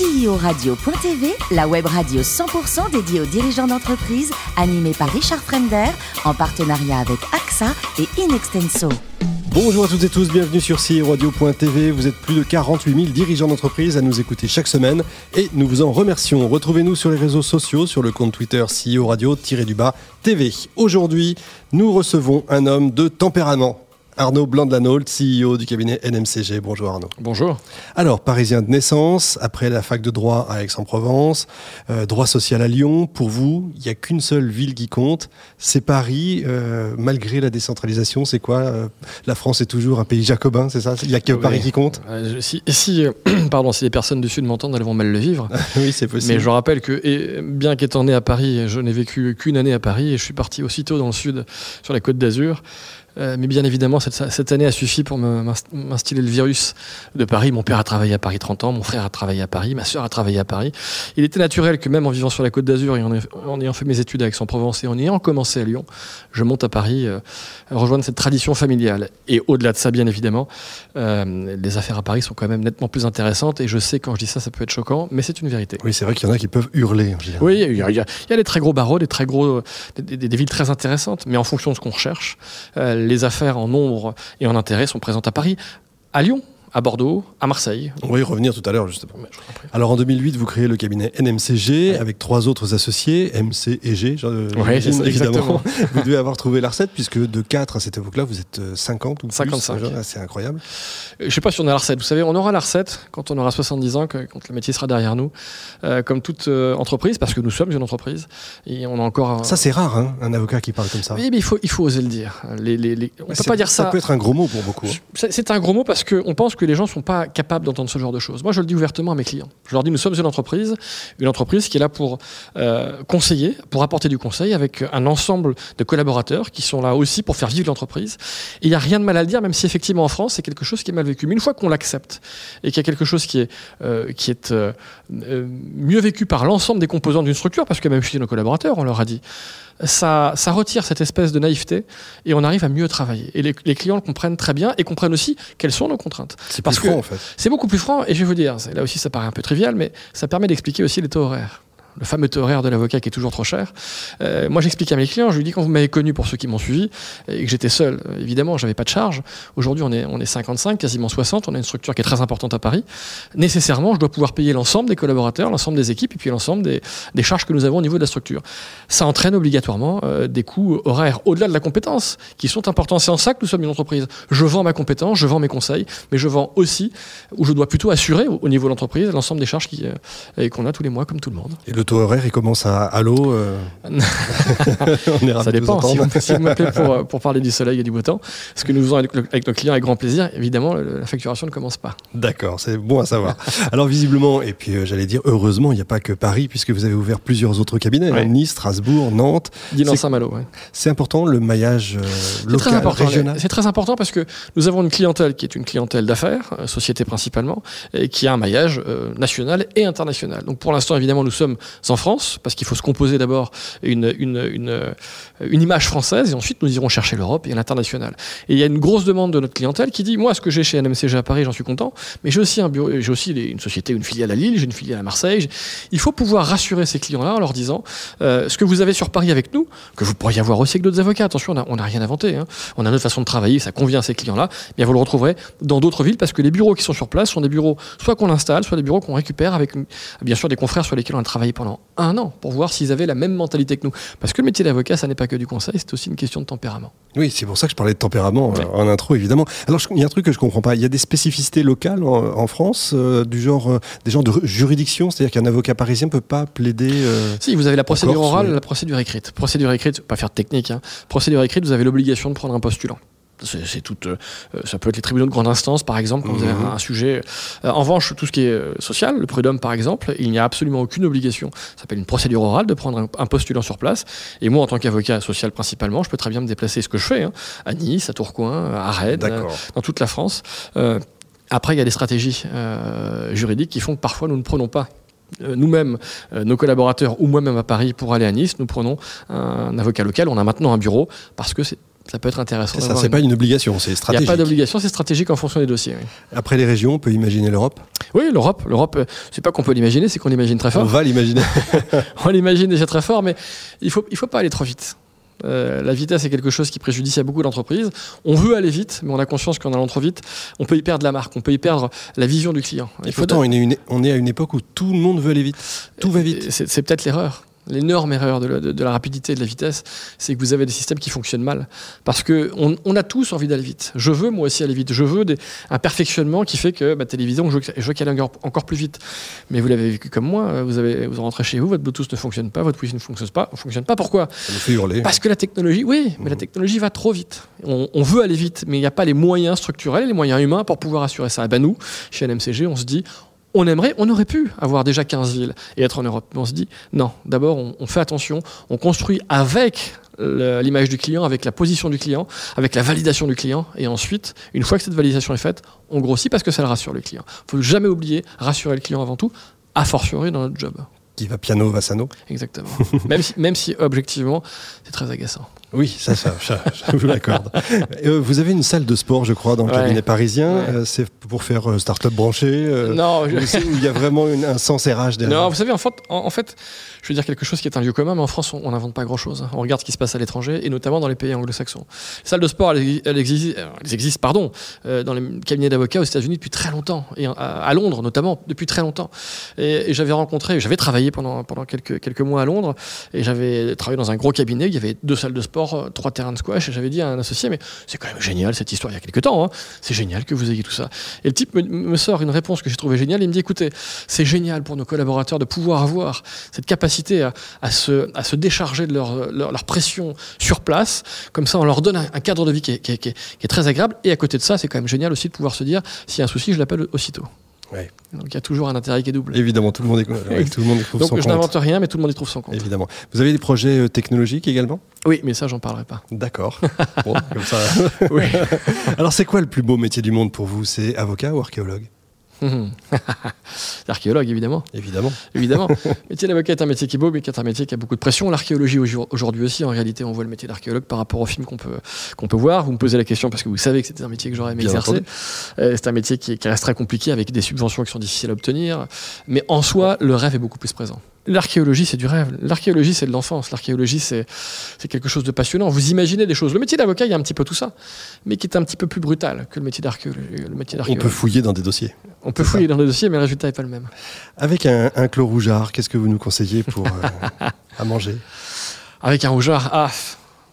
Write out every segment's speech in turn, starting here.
CEOradio.tv, la web radio 100% dédiée aux dirigeants d'entreprise, animée par Richard Fremder, en partenariat avec AXA et Inextenso. Bonjour à toutes et tous, bienvenue sur CIRadio.tv. Vous êtes plus de 48 000 dirigeants d'entreprise à nous écouter chaque semaine et nous vous en remercions. Retrouvez-nous sur les réseaux sociaux, sur le compte Twitter CEO Radio-du-bas TV. Aujourd'hui, nous recevons un homme de tempérament. Arnaud Blandelanolt, CEO du cabinet NMCG. Bonjour Arnaud. Bonjour. Alors, parisien de naissance, après la fac de droit à Aix-en-Provence, euh, droit social à Lyon, pour vous, il n'y a qu'une seule ville qui compte, c'est Paris, euh, malgré la décentralisation, c'est quoi euh, La France est toujours un pays jacobin, c'est ça? Il n'y a que Paris qui compte? Si, si, pardon, si les personnes du Sud m'entendent, elles vont mal le vivre. oui, c'est possible. Mais je rappelle que, et bien qu'étant né à Paris, je n'ai vécu qu'une année à Paris et je suis parti aussitôt dans le Sud, sur la côte d'Azur. Euh, mais bien évidemment, cette, année a suffi pour m'instiller le virus de Paris. Mon père a travaillé à Paris 30 ans, mon frère a travaillé à Paris, ma soeur a travaillé à Paris. Il était naturel que même en vivant sur la côte d'Azur et en, ayant fait mes études à Aix-en-Provence et en ayant commencé à Lyon, je monte à Paris, euh, rejoindre cette tradition familiale. Et au-delà de ça, bien évidemment, euh, les affaires à Paris sont quand même nettement plus intéressantes. Et je sais, quand je dis ça, ça peut être choquant, mais c'est une vérité. Oui, c'est vrai qu'il y en a qui peuvent hurler. Oui, il y, a, il y, a des très gros barreaux, des très gros, des, villes très intéressantes, mais en fonction de ce qu'on recherche les affaires en nombre et en intérêt sont présentes à Paris, à Lyon, à Bordeaux, à Marseille. On va y revenir tout à l'heure, justement. Alors en 2008, vous créez le cabinet NMCG avec trois autres associés, MC et G, oui, évidemment. vous devez avoir trouvé la recette, puisque de 4 à cette époque-là, vous êtes 50 ou plus. 55. C'est incroyable. Je ne sais pas si on a la recette. Vous savez, on aura la recette quand on aura 70 ans, quand le métier sera derrière nous, euh, comme toute euh, entreprise, parce que nous sommes une entreprise. Et on a encore. Ça, c'est rare, hein, un avocat qui parle comme ça. Oui, mais il faut, il faut oser le dire. Les, les, On peut pas dire ça. Ça peut être un gros mot pour beaucoup. Hein. C'est un gros mot parce qu'on pense que que les gens ne sont pas capables d'entendre ce genre de choses. Moi, je le dis ouvertement à mes clients. Je leur dis, nous sommes une entreprise, une entreprise qui est là pour euh, conseiller, pour apporter du conseil avec un ensemble de collaborateurs qui sont là aussi pour faire vivre l'entreprise. Et il n'y a rien de mal à le dire, même si effectivement en France, c'est quelque chose qui est mal vécu. Mais une fois qu'on l'accepte et qu'il y a quelque chose qui est, euh, qui est euh, mieux vécu par l'ensemble des composants d'une structure, parce que même chez nos collaborateurs, on leur a dit, ça, ça, retire cette espèce de naïveté et on arrive à mieux travailler. Et les, clients le comprennent très bien et comprennent aussi quelles sont nos contraintes. C'est plus franc en fait. C'est beaucoup plus franc et je vais vous dire, là aussi ça paraît un peu trivial, mais ça permet d'expliquer aussi les taux horaires le fameux horaire de l'avocat qui est toujours trop cher. Euh, moi, j'explique à mes clients, je lui dis quand vous m'avez connu pour ceux qui m'ont suivi et que j'étais seul, euh, évidemment, j'avais pas de charge. Aujourd'hui, on est, on est 55, quasiment 60. On a une structure qui est très importante à Paris. Nécessairement, je dois pouvoir payer l'ensemble des collaborateurs, l'ensemble des équipes et puis l'ensemble des, des, charges que nous avons au niveau de la structure. Ça entraîne obligatoirement euh, des coûts horaires au-delà de la compétence qui sont importants. C'est en ça que nous sommes une entreprise. Je vends ma compétence, je vends mes conseils, mais je vends aussi, ou je dois plutôt assurer au, niveau de l'entreprise l'ensemble des charges qu'on a tous les mois comme tout le monde taux horaire, il commence à, l'eau. Euh. Ça dépend. si vous, m'appelez pour, pour, parler du soleil et du beau temps, ce que nous faisons avec, nos clients avec grand plaisir, évidemment, la facturation ne commence pas. D'accord, c'est bon à savoir. Alors visiblement, et puis euh, j'allais dire heureusement, il n'y a pas que Paris, puisque vous avez ouvert plusieurs autres cabinets, hein, Nice, Strasbourg, Nantes. Saint-Malo. C'est important le maillage euh, local, très régional. C'est très important parce que nous avons une clientèle qui est une clientèle d'affaires, société principalement, et qui a un maillage national et international. Donc pour l'instant, évidemment, nous sommes en France, parce qu'il faut se composer d'abord une, une, une, image française, et ensuite nous irons chercher l'Europe et l'international. Et il y a une grosse demande de notre clientèle qui dit, moi, ce que j'ai chez NMCG à Paris, j'en suis content, mais j'ai aussi, un bureau, j'ai aussi une société, une filiale à Lille, j'ai une filiale à Marseille. Il faut pouvoir rassurer ces clients-là en leur disant, euh, ce que vous avez sur Paris avec nous, que vous pourriez avoir aussi avec d'autres avocats, attention, on n'a rien inventé, hein. on a notre façon de travailler, ça convient à ces clients-là, bien vous le retrouverez dans d'autres villes, parce que les bureaux qui sont sur place sont des bureaux soit qu'on installe, soit des bureaux qu'on récupère avec, bien sûr, des confrères sur lesquels on a travaillé pendant un an pour voir s'ils avaient la même mentalité que nous. Parce que le métier d'avocat, ça n'est pas que du conseil, c'est aussi une question de tempérament. Oui, c'est pour ça que je parlais de tempérament euh, en intro, évidemment. Alors, il y a un truc que je comprends pas. Il y a des spécificités locales en, France, euh, du genre euh, des gens de juridiction, c'est-à-dire qu'un avocat parisien ne peut pas plaider. si, vous avez la procédure orale, la procédure écrite. Procédure écrite, pas faire de technique. Hein. Procédure écrite, vous avez l'obligation de prendre un postulant. C'est tout. Euh, ça peut être les tribunaux de grande instance, par exemple, quand vous avez mhm. un, sujet. Euh, en revanche, tout ce qui est euh, social, le prud'homme, par exemple, il n'y a absolument aucune obligation. Ça s'appelle une procédure orale de prendre un, postulant sur place. Et moi, en tant qu'avocat social principalement, je peux très bien me déplacer, ce que je fais, hein, à Nice, à Tourcoing, à Rennes, dans toute la France. après, il y a des stratégies juridiques qui font que parfois nous ne prenons pas euh, nous-mêmes, euh, nos collaborateurs ou moi-même à Paris pour aller à Nice, nous prenons un avocat local. On a maintenant un bureau parce que ça peut être intéressant. Ça, c'est pas une obligation, c'est stratégique. Il n'y a pas d'obligation, c'est stratégique en fonction des dossiers. Après les régions, on peut imaginer l'Europe Oui, l'Europe. L'Europe, euh, c'est pas qu'on peut l'imaginer, c'est qu'on l'imagine très fort. On va l'imaginer. on l'imagine déjà très fort, mais il faut, il faut pas aller trop vite. Euh, la vitesse est quelque chose qui préjudicie à beaucoup d'entreprises. On veut aller vite, mais on a conscience qu'en allant trop vite, on peut y perdre la marque, on peut y perdre la vision du client. Il faut pourtant, on est à une époque où tout le monde veut aller vite. Tout va vite. C'est peut-être l'erreur l'énorme erreur de la, rapidité et de la vitesse, c'est que vous avez des systèmes qui fonctionnent mal. Parce qu'on on a tous envie d'aller vite. Je veux moi aussi aller vite. Je veux un perfectionnement qui fait que ma télévision, je veux, je veux qu'elle aille encore, plus vite. Mais vous l'avez vécu comme moi, vous, avez, vous rentrez chez vous, votre Bluetooth ne fonctionne pas, votre Wi-Fi ne fonctionne pas. fonctionne pas. Pourquoi? Ça nous fait hurler. Parce que la technologie, oui, mais la mmh. technologie va trop vite. On, veut aller vite, mais il n'y a pas les moyens structurels, les moyens humains pour pouvoir assurer ça. Et ben nous, chez NMCG, on se dit, on aimerait, on aurait pu avoir déjà 15 villes et être en Europe. Mais on se dit, non, d'abord, on, fait attention, on construit avec l'image du client, avec la position du client, avec la validation du client, et ensuite, une fois que cette validation est faite, on grossit parce que ça le rassure le client. Il faut jamais oublier, rassurer le client avant tout, a fortiori dans notre job. Qui va piano, va sano. Exactement. même, si, même si, objectivement, c'est très agaçant. Oui, ça, ça, je vous l'accorde. Euh, vous avez une salle de sport, je crois, dans le cabinet parisien. Euh, c'est pour faire euh, start-up branché Non. Je... Où il y a vraiment un sens RH derrière. Non, vous savez, en fait, en, fait, je veux dire quelque chose qui est un lieu commun, mais en France, on n'invente pas grand-chose. On regarde ce qui se passe à l'étranger, et notamment dans les pays anglo-saxons. Les salles de sport, elles, existent, pardon, dans les cabinets d'avocats aux États-Unis depuis très longtemps, et à, Londres notamment, depuis très longtemps. Et, j'avais rencontré, j'avais travaillé pendant, pendant quelques, quelques mois à Londres, et j'avais travaillé dans un gros cabinet, il y avait deux salles de sport euh, trois terrains de squash, j'avais dit à un associé, mais c'est quand même génial cette histoire il y a quelques temps, hein. c'est génial que vous ayez tout ça. Et le type me, sort une réponse que j'ai trouvée géniale, il me dit, écoutez, c'est génial pour nos collaborateurs de pouvoir avoir cette capacité à, se, à se décharger de leur, leur, pression sur place, comme ça on leur donne un, cadre de vie qui est, qui est très agréable, et à côté de ça, c'est quand même génial aussi de pouvoir se dire, s'il y a un souci, je l'appelle aussitôt. Donc il y a toujours un intérêt qui est double. Évidemment, tout le monde, est, tout le monde y trouve Donc, je n'invente rien, mais tout le monde y trouve son compte. Évidemment. Vous avez des projets euh, technologiques également? Oui, mais ça, j'en parlerai pas. D'accord. bon, comme ça. Alors, c'est quoi le plus beau métier du monde pour vous? C'est avocat ou archéologue? L'archéologue, évidemment. Évidemment. Évidemment. le métier d'avocat est un métier qui est beau, mais qui est un métier qui a beaucoup de pression. L'archéologie aujourd'hui aussi, en réalité, on voit le métier d'archéologue par rapport au film qu'on peut, qu'on peut voir. Vous me posez la question parce que vous savez que c'était un métier que j'aurais aimé exercer. Euh, c'est un métier qui, qui reste très compliqué avec des subventions qui sont difficiles à obtenir. Mais en soi, le rêve est beaucoup plus présent. L'archéologie, c'est du rêve. L'archéologie, c'est de l'enfance. L'archéologie, c'est quelque chose de passionnant. Vous imaginez des choses. Le métier d'avocat, il y a un petit peu tout ça, mais qui est un petit peu plus brutal que le métier d'archéologue. On peut fouiller dans des dossiers. On peut fouiller dans des dossiers, mais le résultat n'est pas le même. Avec un, un clos rougeard, qu'est-ce que vous nous conseillez pour euh, à manger? Avec un rougeard, ah,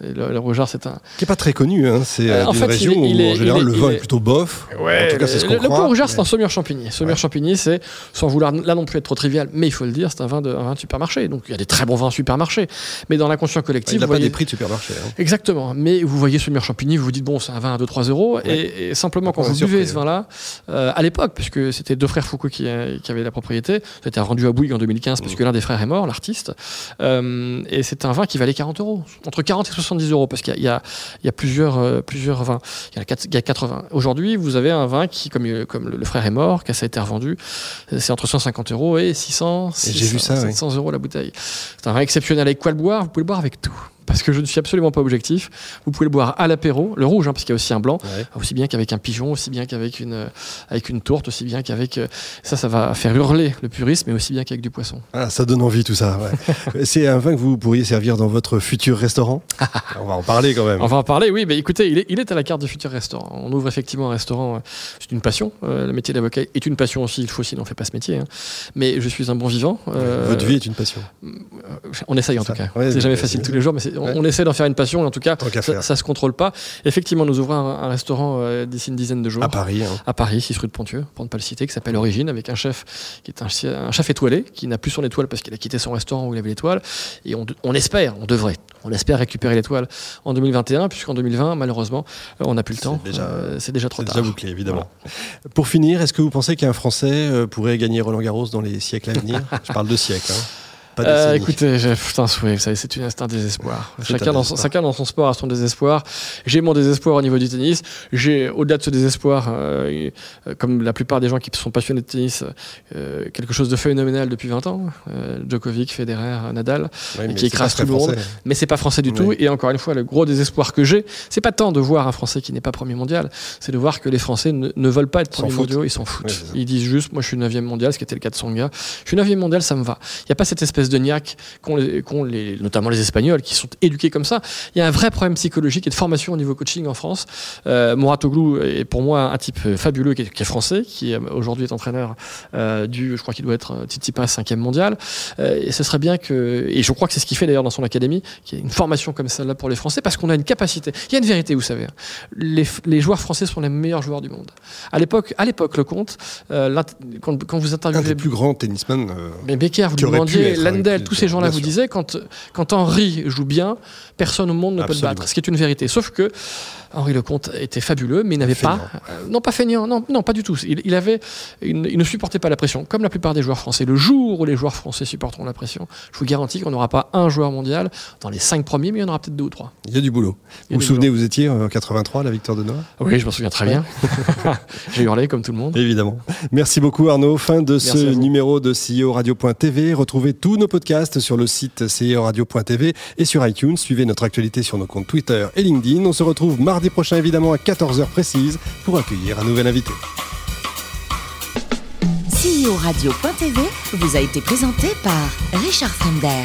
le, le c'est un. Qui n'est pas très connu, hein. c'est euh, en une région où en général le vin est, plutôt bof. Ouais, en tout cas, c'est ce qu'on Le, croit, le c'est un Saumur Champigny. Saumur Champigny, c'est, sans vouloir là non plus être trop trivial, mais il faut le dire, c'est un vin de, un vin de supermarché. Donc il y a des très bons vins de supermarché. Mais dans l'inconscient collectif. il n'a pas des prix de supermarché. Hein. Exactement. Mais vous voyez Saumur Champigny, vous vous dites, bon, c'est un vin à 2-3 euros. Et, simplement, quand vous buvez ce vin-là, euh, à l'époque, puisque c'était deux frères Foucault qui, euh, qui avaient la propriété, c'était rendu à Bouygues en 2015, puisque l'un des frères est mort, l'artiste. et c'est un vin qui valait 40 euros. Entre 40 et 70 euros, parce qu'il y a il y a plusieurs, euh, plusieurs vins. Il y, a 4, il y a 80. Aujourd'hui, vous avez un vin qui, comme, euh, comme le frère est mort, qui a été revendu, c'est entre 150 euros et 600, 600 vu ça, 700 euros la bouteille. C'est un vin exceptionnel. Avec quoi le boire Vous pouvez le boire avec tout parce que je ne suis absolument pas objectif. Vous pouvez le boire à l'apéro, le rouge, hein, parce qu'il y a aussi un blanc, aussi bien qu'avec un pigeon, aussi bien qu'avec une, euh, avec une tourte, aussi bien qu'avec. Euh, ça, ça va faire hurler le purisme, mais aussi bien qu'avec du poisson. Ah, ça donne envie tout ça. C'est un vin que vous pourriez servir dans votre futur restaurant? On va en parler quand même. On va en parler, oui. Mais écoutez, il est, il est à la carte du futur restaurant. On ouvre effectivement un restaurant. Euh, c'est une passion. le métier d'avocat est une passion aussi. Il faut, sinon on ne fait pas ce métier. Hein. Mais je suis un bon vivant. votre vie est une passion. On essaye en tout cas. c'est jamais facile tous les jours, mais on, on essaie d'en faire une passion, en tout cas, ça, ça, se contrôle pas. Effectivement, nous ouvrons un, restaurant euh, d'ici une dizaine de jours. À Paris. Hein. À Paris, 6 rue de Pontieux, pour ne pas le citer, qui s'appelle Origine, avec un chef qui est un, chef étoilé, qui n'a plus son étoile parce qu'il a quitté son restaurant où il avait l'étoile. Et on, espère, on devrait, on espère récupérer l'étoile en 2021, puisqu'en 2020, malheureusement, euh, on n'a plus le temps. Euh, c'est déjà, trop tard. Déjà bouclé, évidemment. Pour finir, est-ce que vous pensez qu'un Français pourrait gagner Roland Garros dans les siècles à venir? Je parle de siècles. Hein. Pas euh, Écoutez, putain, oui, c'est une instinct désespoir. Chacun dans, son, chacun dans son sport a son désespoir. J'ai mon désespoir au niveau du tennis. J'ai, au-delà de ce désespoir, euh, comme la plupart des gens qui sont passionnés de tennis, euh, quelque chose de phénoménal depuis 20 ans. Djokovic, Federer, Nadal, qui écrase tout le monde. Mais c'est pas français du tout. Et encore une fois, le gros désespoir que j'ai, c'est pas tant de voir un Français qui n'est pas premier mondial, c'est de voir que les Français ne, veulent pas être premier mondial, ils s'en foutent. ils disent juste, moi je suis 9 mondial, ce qui était le cas de Songa. Je suis 9 mondial, ça me va. Il n'y a pas cette espèce de niaque qu'ont les, notamment les Espagnols, qui sont éduqués comme ça. Il y a un vrai problème psychologique et de formation au niveau coaching en France. Euh, Mouratoglou est pour moi un type fabuleux qui est, français, qui aujourd'hui est entraîneur euh, du, je crois qu'il doit être euh, Tsitsipas 5 mondial. Euh, et ce serait bien que, et je crois que c'est ce qu'il fait d'ailleurs dans son académie, qu'il y ait une formation comme celle-là pour les Français, parce qu'on a une capacité. Il y a une vérité, vous savez. Hein. Les, les joueurs français sont les meilleurs joueurs du monde. À l'époque, à l'époque, le compte, euh, quand, quand, vous interviewez. Un des plus grands tennisman. Euh, mais Becker, vous demandiez, Tous ces gens-là vous disaient, quand, quand Henri joue bien, personne au monde ne peut le battre. Ce qui est une vérité. Sauf que Henri Lecomte était fabuleux, mais il n'avait pas. Euh, non, pas feignant, non, non, pas du tout. Il, avait, il, ne supportait pas la pression, comme la plupart des joueurs français. Le jour où les joueurs français supporteront la pression, je vous garantis qu'on n'aura pas un joueur mondial dans les cinq premiers, mais il y en aura peut-être deux ou trois. Il y a du boulot. vous vous souvenez, vous étiez en 83, la victoire de Noah Oui, je m'en souviens très bien. J'ai hurlé comme tout le monde. Évidemment. Merci beaucoup Arnaud. Fin de ce numéro de CEO Radio.tv. Retrouvez tous nos podcasts sur le site CEO Radio.tv et sur iTunes. Suivez notre actualité sur nos comptes Twitter et LinkedIn. On se retrouve mardi prochain, évidemment, à 14h précise, pour accueillir un nouvel invité. CEO Radio.tv vous a été présenté par Richard Fremder.